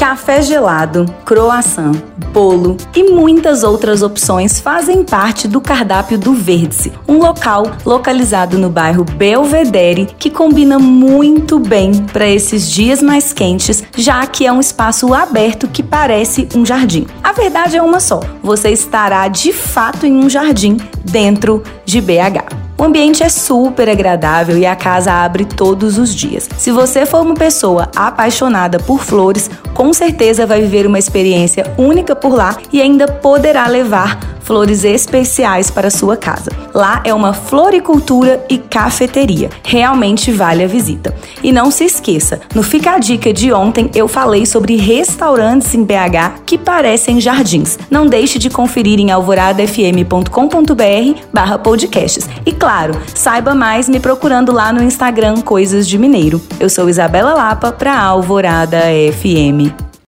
Café gelado, croissant, bolo e muitas outras opções fazem parte do cardápio do Vértice, um local localizado no bairro Belvedere que combina muito bem para esses dias mais quentes, já que é um espaço aberto que parece um jardim. A verdade é uma só: você estará de fato em um jardim dentro de BH. O ambiente é super agradável e a casa abre todos os dias. Se você for uma pessoa apaixonada por flores, com certeza vai viver uma experiência única por lá e ainda poderá levar flores especiais para sua casa. Lá é uma floricultura e cafeteria. Realmente vale a visita. E não se esqueça, no Fica a Dica de ontem eu falei sobre restaurantes em BH que parecem jardins. Não deixe de conferir em alvoradafm.com.br barra podcasts. E claro, saiba mais me procurando lá no Instagram Coisas de Mineiro. Eu sou Isabela Lapa para Alvorada FM.